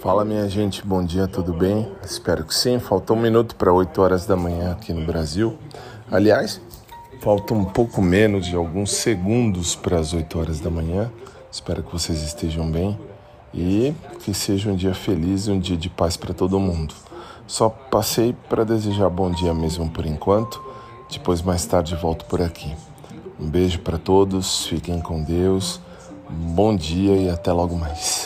Fala minha gente, bom dia, tudo bem? Espero que sim. Faltou um minuto para 8 horas da manhã aqui no Brasil. Aliás, falta um pouco menos de alguns segundos para as 8 horas da manhã. Espero que vocês estejam bem e que seja um dia feliz e um dia de paz para todo mundo. Só passei para desejar bom dia mesmo por enquanto. Depois, mais tarde, volto por aqui. Um beijo para todos, fiquem com Deus, bom dia e até logo mais.